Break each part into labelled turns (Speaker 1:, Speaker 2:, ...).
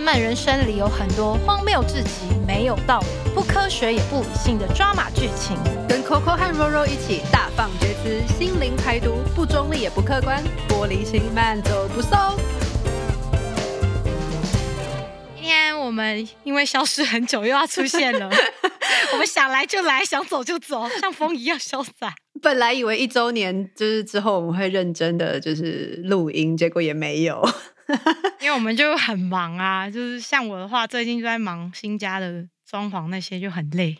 Speaker 1: 漫漫人生里有很多荒谬至极、没有道理、不科学也不理性的抓马剧情。
Speaker 2: 跟 Coco 和 Roro 一起大放厥词，心灵排毒，不中立也不客观，玻璃心慢走不送。
Speaker 1: 今天我们因为消失很久，又要出现了。我们想来就来，想走就走，像风一样潇洒。
Speaker 2: 本来以为一周年就是之后我们会认真的就是录音，结果也没有。
Speaker 1: 因为我们就很忙啊，就是像我的话，最近就在忙新家的装潢，那些就很累。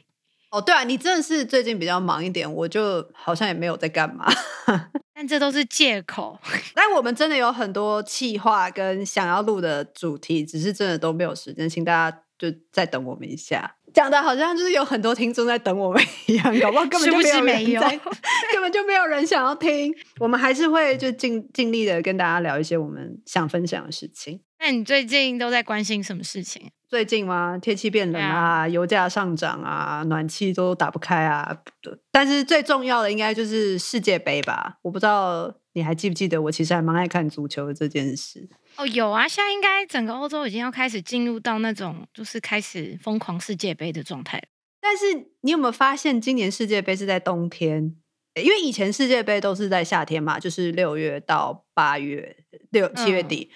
Speaker 2: 哦，对啊，你真的是最近比较忙一点，我就好像也没有在干嘛。
Speaker 1: 但这都是借口。
Speaker 2: 但我们真的有很多企划跟想要录的主题，只是真的都没有时间，请大家就再等我们一下。讲的好像就是有很多听众在等我们一样，搞不好根本 就没有人在，根本就没有人想要听。我们还是会就尽尽力的跟大家聊一些我们想分享的事情。
Speaker 1: 那你最近都在关心什么事情？
Speaker 2: 最近吗？天气变冷啊，油价上涨啊，暖气都打不开啊。但是最重要的应该就是世界杯吧？我不知道你还记不记得，我其实还蛮爱看足球的这件事。
Speaker 1: 哦，有啊，现在应该整个欧洲已经要开始进入到那种就是开始疯狂世界杯的状态。
Speaker 2: 但是你有没有发现，今年世界杯是在冬天？因为以前世界杯都是在夏天嘛，就是六月到八月、六七月底。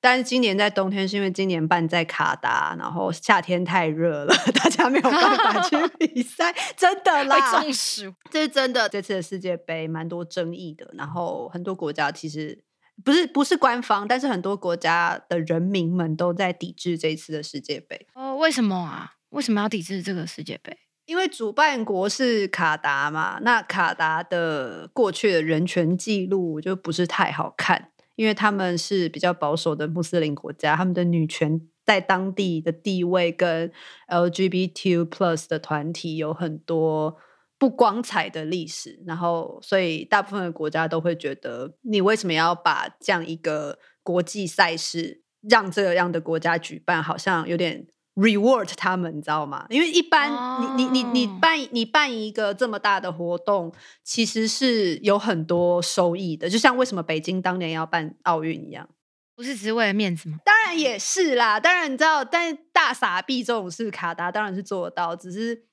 Speaker 2: 但是今年在冬天，是因为今年办在卡达，然后夏天太热了，大家没有办法去 比赛，真的啦，
Speaker 1: 中暑，
Speaker 2: 这是真的。这次的世界杯蛮多争议的，然后很多国家其实。不是不是官方，但是很多国家的人民们都在抵制这一次的世界杯。
Speaker 1: 哦，为什么啊？为什么要抵制这个世界杯？
Speaker 2: 因为主办国是卡达嘛，那卡达的过去的人权记录就不是太好看，因为他们是比较保守的穆斯林国家，他们的女权在当地的地位跟 LGBT plus 的团体有很多。不光彩的历史，然后所以大部分的国家都会觉得，你为什么要把这样一个国际赛事让这样的国家举办，好像有点 reward 他们，你知道吗？因为一般你你你你办你办一个这么大的活动，其实是有很多收益的，就像为什么北京当年要办奥运一样，
Speaker 1: 不是只是为了面子吗？
Speaker 2: 当然也是啦，当然你知道，但大傻逼这种事，卡达当然是做得到，只是。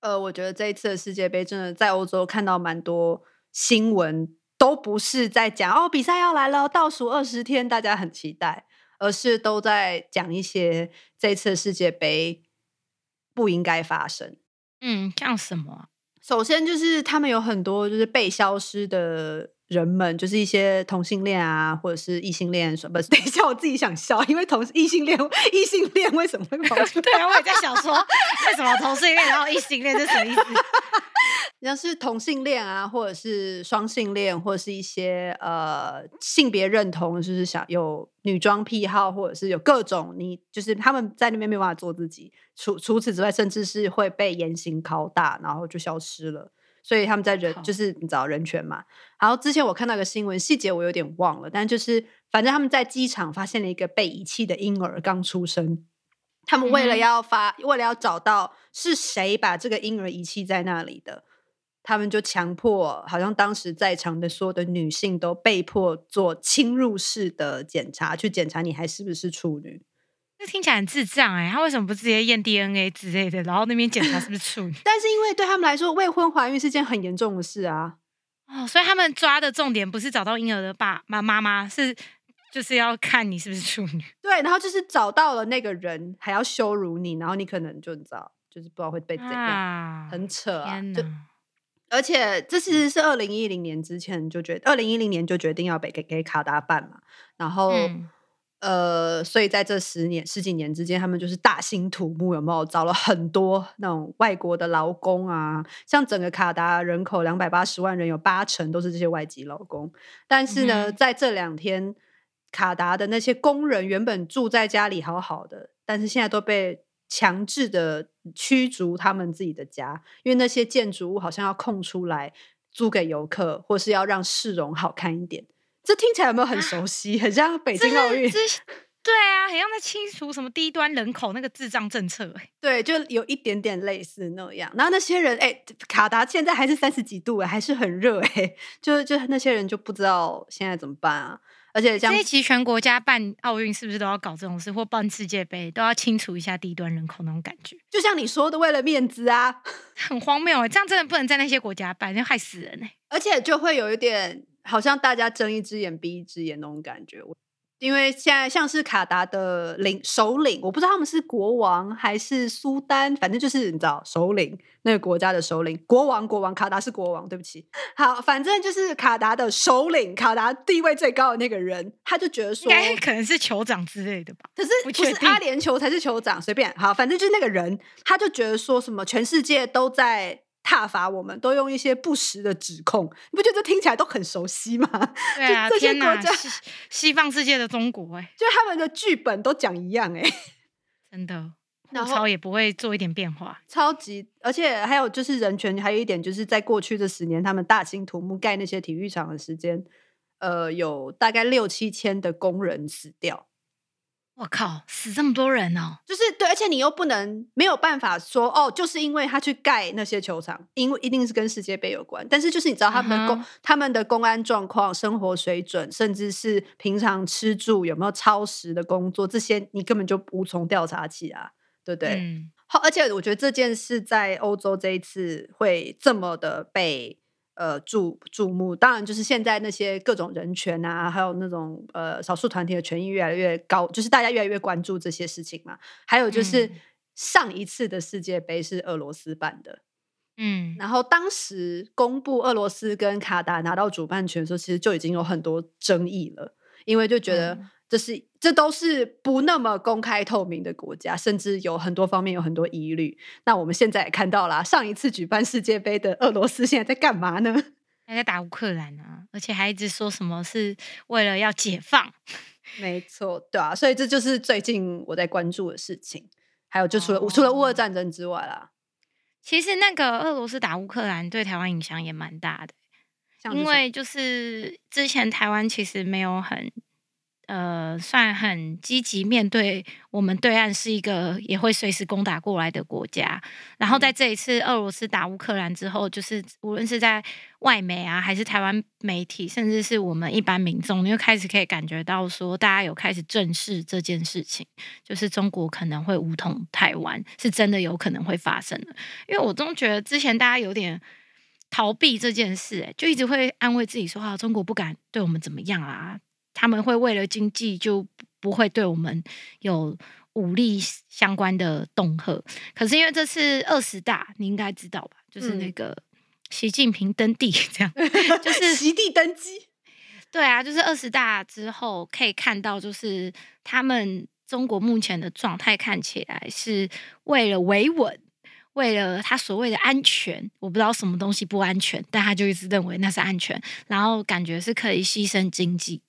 Speaker 2: 呃，我觉得这一次的世界杯真的在欧洲看到蛮多新闻，都不是在讲哦比赛要来了，倒数二十天，大家很期待，而是都在讲一些这次世界杯不应该发生。
Speaker 1: 嗯，像什么？
Speaker 2: 首先就是他们有很多就是被消失的。人们就是一些同性恋啊，或者是异性恋，什么？等一下，我自己想笑，因为同异性恋，异性恋为什么会跑出？
Speaker 1: 对啊，我也在想说，为什么同性恋然后异性恋是什么意思？
Speaker 2: 像是同性恋啊，或者是双性恋，或者是一些呃性别认同，就是想有女装癖好，或者是有各种你就是他们在那边没办法做自己。除除此之外，甚至是会被严刑拷打，然后就消失了。所以他们在人就是你找人权嘛。然后之前我看到个新闻，细节我有点忘了，但就是反正他们在机场发现了一个被遗弃的婴儿刚出生。他们为了要发，为了要找到是谁把这个婴儿遗弃在那里的，他们就强迫，好像当时在场的所有的女性都被迫做侵入式的检查，去检查你还是不是处女。
Speaker 1: 这听起来很智障哎，他为什么不直接验 DNA 之类的，然后那边检查是不是处女？
Speaker 2: 但是因为对他们来说，未婚怀孕是件很严重的事啊。
Speaker 1: 哦，所以他们抓的重点不是找到婴儿的爸妈妈妈，是就是要看你是不是处女。
Speaker 2: 对，然后就是找到了那个人，还要羞辱你，然后你可能就你知道，就是不知道会被怎样，很扯啊。就而且这其实是二零一零年之前就决，二零一零年就决定要给给给卡达办嘛，然后。呃，所以在这十年十几年之间，他们就是大兴土木，有没有找了很多那种外国的劳工啊？像整个卡达人口两百八十万人，有八成都是这些外籍劳工。但是呢，在这两天，卡达的那些工人原本住在家里好好的，但是现在都被强制的驱逐他们自己的家，因为那些建筑物好像要空出来租给游客，或是要让市容好看一点。这听起来有没有很熟悉？很像北京奥运。
Speaker 1: 对啊，很像在清除什么低端人口那个智障政策。哎，
Speaker 2: 对，就有一点点类似那样。然后那些人，哎，卡达现在还是三十几度，哎，还是很热，哎，就就那些人就不知道现在怎么办啊。而且这
Speaker 1: 一期全国家办奥运是不是都要搞这种事，或办世界杯都要清除一下低端人口那种感觉？
Speaker 2: 就像你说的，为了面子啊，
Speaker 1: 很荒谬哎！这样真的不能在那些国家办，那害死人哎！
Speaker 2: 而且就会有一点，好像大家睁一只眼闭一只眼那种感觉。因为现在像是卡达的领首领，我不知道他们是国王还是苏丹，反正就是你知道首领那个国家的首领，国王国王，卡达是国王，对不起。好，反正就是卡达的首领，卡达地位最高的那个人，他就觉得说，
Speaker 1: 应该可能是酋长之类的吧。
Speaker 2: 可是不是阿联酋才是酋长，随便好，反正就是那个人，他就觉得说什么全世界都在。挞伐我们，都用一些不实的指控，你不觉得这听起来都很熟悉吗？
Speaker 1: 对啊，天哪，西方世界的中国，哎，
Speaker 2: 就他们的剧本都讲一样，哎，
Speaker 1: 真的，然后也不会做一点变化，
Speaker 2: 超级，而且还有就是人权，还有一点就是在过去这十年，他们大兴土木盖那些体育场的时间，呃，有大概六七千的工人死掉。
Speaker 1: 我靠，死这么多人哦！
Speaker 2: 就是对，而且你又不能没有办法说哦，就是因为他去盖那些球场，因为一定是跟世界杯有关。但是就是你知道他们的公他们的公安状况、生活水准，甚至是平常吃住有没有超时的工作，这些你根本就无从调查起啊，对不对？好，而且我觉得这件事在欧洲这一次会这么的被。呃，注注目，当然就是现在那些各种人权啊，还有那种呃少数团体的权益越来越高，就是大家越来越关注这些事情嘛。还有就是上一次的世界杯是俄罗斯办的，嗯，然后当时公布俄罗斯跟卡达拿到主办权的时候，其实就已经有很多争议了，因为就觉得。这是这都是不那么公开透明的国家，甚至有很多方面有很多疑虑。那我们现在也看到了，上一次举办世界杯的俄罗斯现在在干嘛呢？
Speaker 1: 还在打乌克兰啊，而且还一直说什么是为了要解放。
Speaker 2: 没错，对啊，所以这就是最近我在关注的事情。还有，就除了除了乌俄战争之外啦，
Speaker 1: 其实那个俄罗斯打乌克兰对台湾影响也蛮大的，因为就是之前台湾其实没有很。呃，算很积极面对我们对岸是一个也会随时攻打过来的国家。然后在这一次俄罗斯打乌克兰之后，就是无论是在外媒啊，还是台湾媒体，甚至是我们一般民众，就开始可以感觉到说，大家有开始正视这件事情，就是中国可能会武统台湾，是真的有可能会发生的。因为我总觉得之前大家有点逃避这件事，哎，就一直会安慰自己说啊，中国不敢对我们怎么样啊。他们会为了经济就不会对我们有武力相关的恫吓，可是因为这次二十大，你应该知道吧？就是那个习近平登地，这样 就是
Speaker 2: 席地登基。
Speaker 1: 对啊，就是二十大之后可以看到，就是他们中国目前的状态看起来是为了维稳，为了他所谓的安全，我不知道什么东西不安全，但他就一直认为那是安全，然后感觉是可以牺牲经济。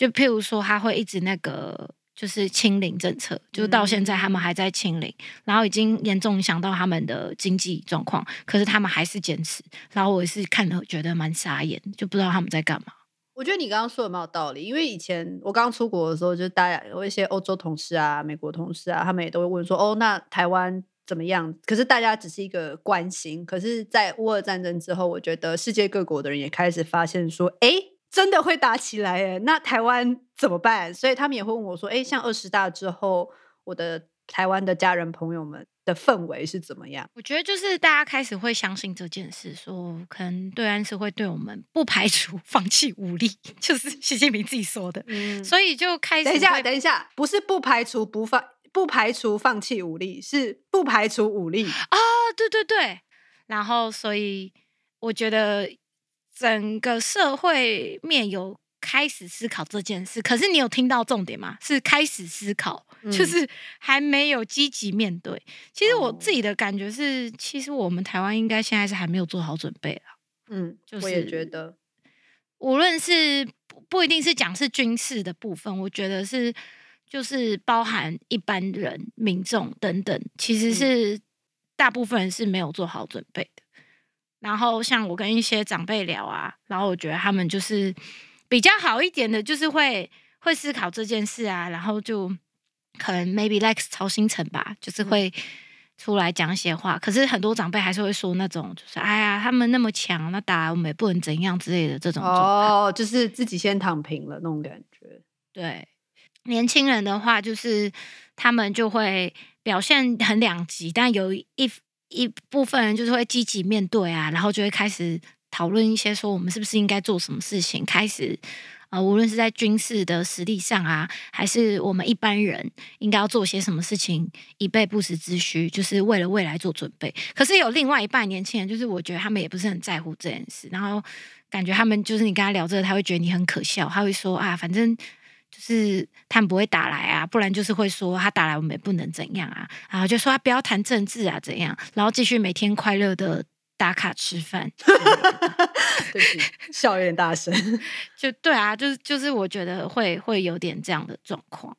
Speaker 1: 就譬如说，他会一直那个就是清零政策，就到现在他们还在清零，然后已经严重影响到他们的经济状况，可是他们还是坚持。然后我也是看了觉得蛮傻眼，就不知道他们在干嘛。
Speaker 2: 我觉得你刚刚说的蛮有道理，因为以前我刚刚出国的时候，就大家有一些欧洲同事啊、美国同事啊，他们也都会问说：“哦，那台湾怎么样？”可是大家只是一个关心。可是，在乌俄战争之后，我觉得世界各国的人也开始发现说：“哎。”真的会打起来哎，那台湾怎么办？所以他们也会问我说：“哎，像二十大之后，我的台湾的家人朋友们的氛围是怎么样？”
Speaker 1: 我觉得就是大家开始会相信这件事，说可能对岸是会对我们不排除放弃武力，就是习近平自己说的。嗯，所以就开始
Speaker 2: 等一下，等一下，不是不排除不放，不排除放弃武力，是不排除武力
Speaker 1: 啊！对对对，然后所以我觉得。整个社会面有开始思考这件事，可是你有听到重点吗？是开始思考，就是还没有积极面对。其实我自己的感觉是，其实我们台湾应该现在是还没有做好准备了。
Speaker 2: 嗯，就是我也觉得，
Speaker 1: 无论是不一定是讲是军事的部分，我觉得是就是包含一般人、民众等等，其实是大部分人是没有做好准备的。然后像我跟一些长辈聊啊，然后我觉得他们就是比较好一点的，就是会会思考这件事啊，然后就可能 maybe like 曹新成吧，就是会出来讲一些话。可是很多长辈还是会说那种，就是哎呀，他们那么强，那打我们也不能怎样之类的这种。
Speaker 2: 哦，就是自己先躺平了那种感觉。
Speaker 1: 对，年轻人的话，就是他们就会表现很两极，但有一一部分人就是会积极面对啊，然后就会开始讨论一些说我们是不是应该做什么事情，开始。呃，无论是在军事的实力上啊，还是我们一般人应该要做些什么事情以备不时之需，就是为了未来做准备。可是有另外一半年轻人，就是我觉得他们也不是很在乎这件事，然后感觉他们就是你跟他聊这个，他会觉得你很可笑，他会说啊，反正就是他们不会打来啊，不然就是会说他打来我们也不能怎样啊，然后就说他不要谈政治啊怎样，然后继续每天快乐的。打卡吃饭
Speaker 2: 对不起，笑有点大声。
Speaker 1: 就对啊，就是就是，我觉得会会有点这样的状况。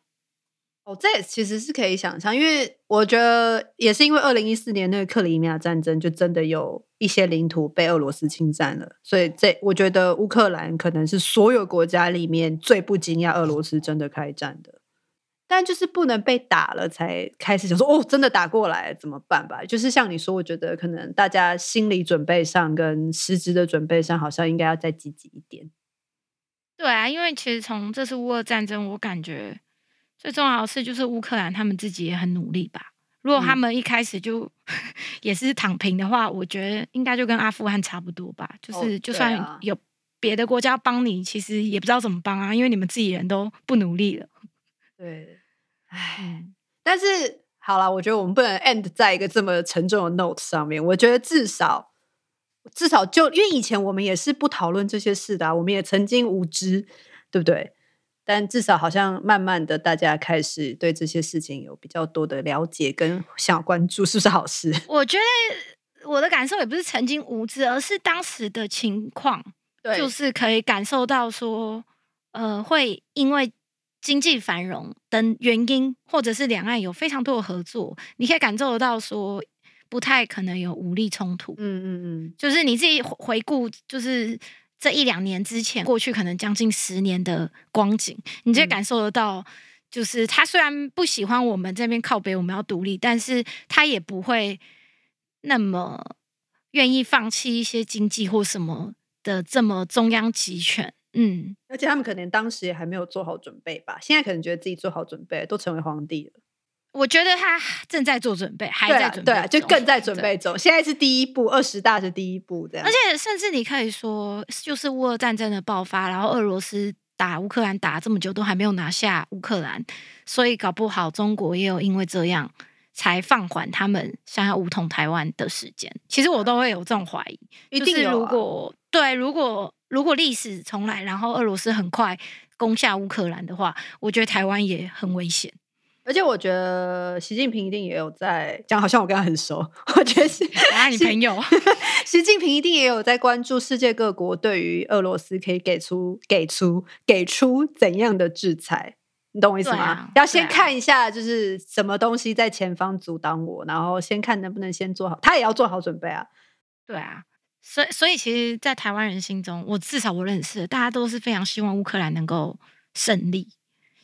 Speaker 2: 哦，这其实是可以想象，因为我觉得也是因为二零一四年那个克里米亚战争，就真的有一些领土被俄罗斯侵占了，所以这我觉得乌克兰可能是所有国家里面最不惊讶俄罗斯真的开战的。但就是不能被打了，才开始想说哦，真的打过来怎么办吧？就是像你说，我觉得可能大家心理准备上跟实质的准备上，好像应该要再积极一点。
Speaker 1: 对啊，因为其实从这次乌俄战争，我感觉最重要的是就是乌克兰他们自己也很努力吧。如果他们一开始就 也是躺平的话，我觉得应该就跟阿富汗差不多吧。就是就算有别的国家帮你，其实也不知道怎么帮啊，因为你们自己人都不努力了。
Speaker 2: 对。唉，但是好了，我觉得我们不能 end 在一个这么沉重的 note 上面。我觉得至少至少就因为以前我们也是不讨论这些事的，我们也曾经无知，对不对？但至少好像慢慢的，大家开始对这些事情有比较多的了解跟想关注，是不是好事？
Speaker 1: 我觉得我的感受也不是曾经无知，而是当时的情况，就是可以感受到说，呃，会因为。经济繁荣等原因，或者是两岸有非常多的合作，你可以感受得到说不太可能有武力冲突。嗯嗯嗯，就是你自己回顾，就是这一两年之前，过去可能将近十年的光景，你就感受得到，就是他虽然不喜欢我们这边靠北，我们要独立，但是他也不会那么愿意放弃一些经济或什么的这么中央集权。
Speaker 2: 嗯，而且他们可能当时也还没有做好准备吧，现在可能觉得自己做好准备，都成为皇帝了。
Speaker 1: 我觉得他正在做准备，还在准备，
Speaker 2: 对，就更在准备中。现在是第一步，二十大是第一步，这样。
Speaker 1: 而且甚至你可以说，就是乌俄战争的爆发，然后俄罗斯打乌克兰打这么久，都还没有拿下乌克兰，所以搞不好中国也有因为这样才放缓他们想要武统台湾的时间。其实我都会有这种怀疑，
Speaker 2: 一定
Speaker 1: 如果对，如果。如果历史重来，然后俄罗斯很快攻下乌克兰的话，我觉得台湾也很危险。
Speaker 2: 而且我觉得习近平一定也有在讲，好像我跟他很熟。我觉得是
Speaker 1: 啊，你朋友
Speaker 2: 习近平一定也有在关注世界各国对于俄罗斯可以给出、给出、给出怎样的制裁。你懂我意思吗？要先看一下，就是什么东西在前方阻挡我，然后先看能不能先做好。他也要做好准备啊。
Speaker 1: 对啊。所以，所以其实，在台湾人心中，我至少我认识，大家都是非常希望乌克兰能够胜利。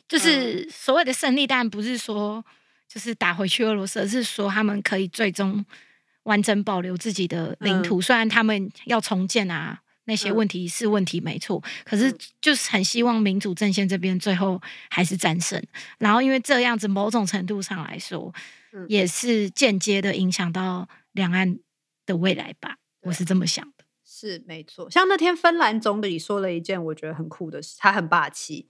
Speaker 1: 就是所谓的胜利，当然不是说就是打回去俄罗斯，而是说他们可以最终完整保留自己的领土。虽然他们要重建啊，那些问题是问题没错，可是就是很希望民主阵线这边最后还是战胜。然后，因为这样子，某种程度上来说，也是间接的影响到两岸的未来吧。我是这么想的，
Speaker 2: 是没错。像那天芬兰总理说了一件我觉得很酷的事，他很霸气。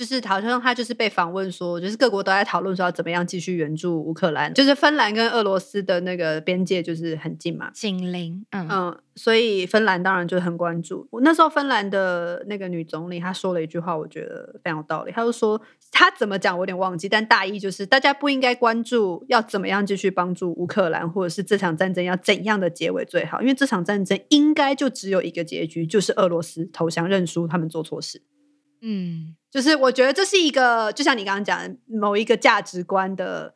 Speaker 2: 就是好像他就是被访问说，就是各国都在讨论说要怎么样继续援助乌克兰。就是芬兰跟俄罗斯的那个边界就是很近嘛，
Speaker 1: 紧邻。嗯
Speaker 2: 嗯，所以芬兰当然就很关注。我那时候芬兰的那个女总理她说了一句话，我觉得非常有道理。她就说她怎么讲我有点忘记，但大意就是大家不应该关注要怎么样继续帮助乌克兰，或者是这场战争要怎样的结尾最好，因为这场战争应该就只有一个结局，就是俄罗斯投降认输，他们做错事。嗯，就是我觉得这是一个，就像你刚刚讲的某一个价值观的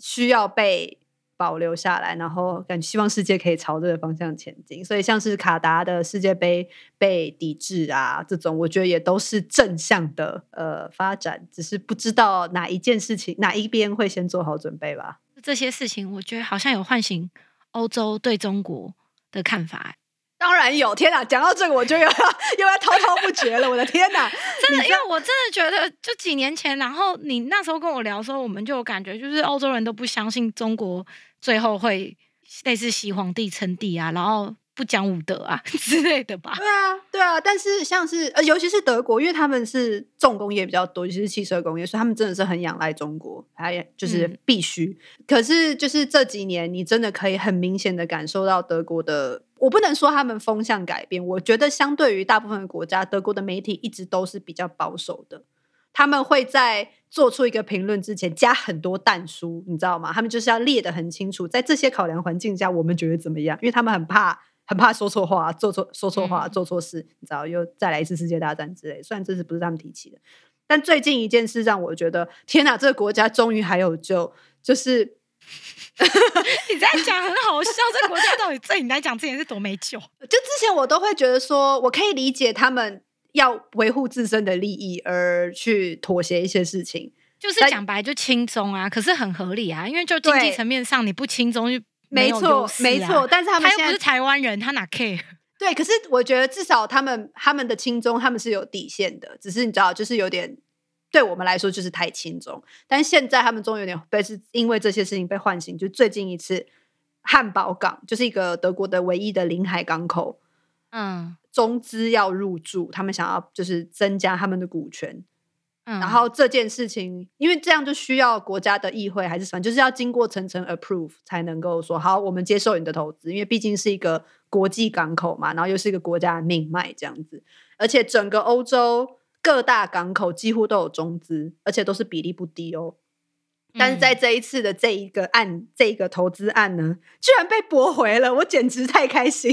Speaker 2: 需要被保留下来，然后感希望世界可以朝这个方向前进。所以像是卡达的世界杯被抵制啊，这种我觉得也都是正向的呃发展，只是不知道哪一件事情哪一边会先做好准备吧。
Speaker 1: 这些事情我觉得好像有唤醒欧洲对中国的看法。
Speaker 2: 当然有，天哪！讲到这个，我就又要 又要滔滔不绝了。我的天哪，
Speaker 1: 真的，因为我真的觉得，就几年前，然后你那时候跟我聊的时候，我们就有感觉，就是欧洲人都不相信中国最后会类似西皇帝称帝啊，然后。不讲武德啊 之类的吧？
Speaker 2: 对啊，对啊。但是像是呃，尤其是德国，因为他们是重工业比较多，尤其是汽车工业，所以他们真的是很仰赖中国，还就是必须。可是就是这几年，你真的可以很明显的感受到德国的，我不能说他们风向改变，我觉得相对于大部分的国家，德国的媒体一直都是比较保守的。他们会在做出一个评论之前加很多弹书，你知道吗？他们就是要列的很清楚，在这些考量环境下，我们觉得怎么样？因为他们很怕。很怕说错话，做错说错话，做错事，你知道，又再来一次世界大战之类。虽然这次不是他们提起的，但最近一件事让我觉得，天哪，这个国家终于还有救。就是
Speaker 1: 你在讲很好笑，这国家到底对你来讲，之前是多没救？就
Speaker 2: 之前我都会觉得说，我可以理解他们要维护自身的利益而去妥协一些事情，
Speaker 1: 就是讲白就轻松啊。可是很合理啊，因为就经济层面上，你不轻松就。
Speaker 2: 没错，没错，但是他们
Speaker 1: 又不是台湾人，他哪 care？
Speaker 2: 对，可是我觉得至少他们他们的轻中他们是有底线的，只是你知道，就是有点对我们来说就是太轻中。但现在他们终于有点被是因为这些事情被唤醒，就最近一次汉堡港就是一个德国的唯一的临海港口，嗯，中资要入驻，他们想要就是增加他们的股权。然后这件事情，因为这样就需要国家的议会还是什么，就是要经过层层 approve 才能够说好，我们接受你的投资。因为毕竟是一个国际港口嘛，然后又是一个国家命脉这样子，而且整个欧洲各大港口几乎都有中资，而且都是比例不低哦。但是在这一次的这一个案，这一个投资案呢，居然被驳回了，我简直太开心！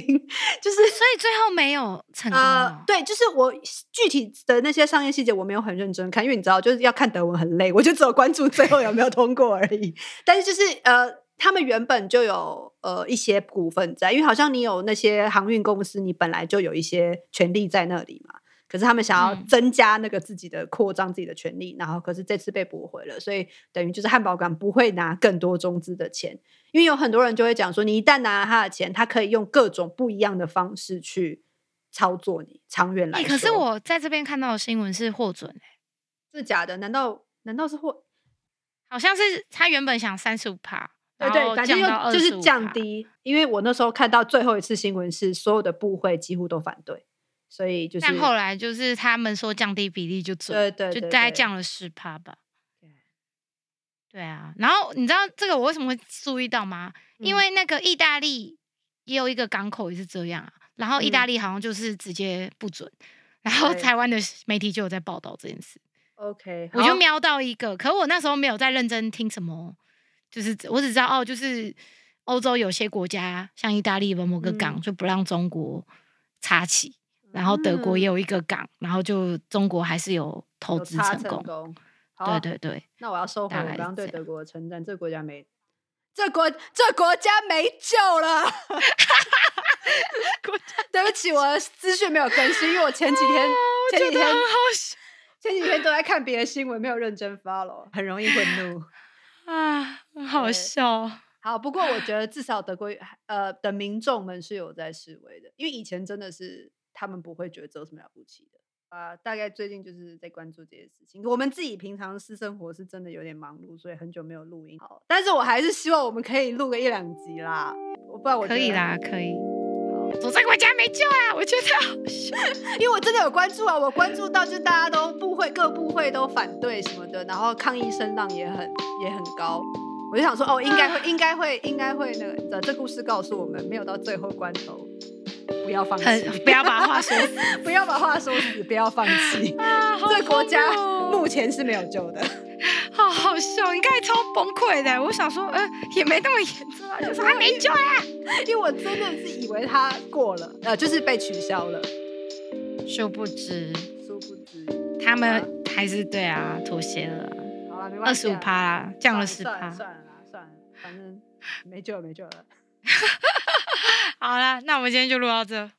Speaker 2: 就是
Speaker 1: 所以最后没有成功。
Speaker 2: 对，就是我具体的那些商业细节我没有很认真看，因为你知道，就是要看德文很累，我就只有关注最后有没有通过而已。但是就是呃，他们原本就有呃一些股份在，因为好像你有那些航运公司，你本来就有一些权利在那里嘛。可是他们想要增加那个自己的扩张自己的权利，然后可是这次被驳回了，所以等于就是汉堡港不会拿更多中资的钱，因为有很多人就会讲说，你一旦拿了他的钱，他可以用各种不一样的方式去操作你。长远来说，
Speaker 1: 可是我在这边看到的新闻是获准，
Speaker 2: 是假的？难道难道是获？
Speaker 1: 好像是他原本想三十五趴，
Speaker 2: 对对，反正就是降低。因为我那时候看到最后一次新闻是所有的部会几乎都反对。所以就是，
Speaker 1: 但后来就是他们说降低比例就准，
Speaker 2: 对对，
Speaker 1: 就大概降了十趴吧。对，啊。然后你知道这个我为什么会注意到吗？因为那个意大利也有一个港口也是这样啊。然后意大利好像就是直接不准，然后台湾的媒体就有在报道这件事。
Speaker 2: OK，
Speaker 1: 我就瞄到一个，可我那时候没有在认真听什么，就是我只知道哦，就是欧洲有些国家像意大利的某个港就不让中国插旗。然后德国也有一个港，然后就中国还是有投资成功。对对对，
Speaker 2: 那我要收回我刚刚对德国的称赞，这个国家没，这国这国家没救了。对不起，我的资讯没有更新，因为我前几天前几天前几天都在看别的新闻，没有认真 follow，很容易愤怒
Speaker 1: 啊，好笑。
Speaker 2: 好，不过我觉得至少德国呃的民众们是有在示威的，因为以前真的是。他们不会觉得这有什么了不起的啊！大概最近就是在关注这些事情。我们自己平常私生活是真的有点忙碌，所以很久没有录音。好，但是我还是希望我们可以录个一两集啦。我不知道我
Speaker 1: 可以啦，可以。总在国家没救啊！我觉得，
Speaker 2: 因为我真的有关注啊，我关注到就大家都部会各部会都反对什么的，然后抗议声浪也很也很高。我就想说，哦，应该会，应该会，应该会那个。这故事告诉我们，没有到最后关头。不要放弃，
Speaker 1: 不要把话说死，
Speaker 2: 不要把话说死，不要放弃 啊。这个国家目前是没有救的，
Speaker 1: 好好笑，应该超崩溃的。我想说，呃，也没那么严重啊，就是还没救啊。
Speaker 2: 因为我真的是以为他过了，呃，就是被取消了。
Speaker 1: 殊不知，
Speaker 2: 殊不知，
Speaker 1: 他们还是对啊，妥协了。
Speaker 2: 好了，没关
Speaker 1: 系，二十五趴啦，降了十趴。
Speaker 2: 算了啦，算了，反正没救了，没救了。
Speaker 1: 好了，那我们今天就录到这。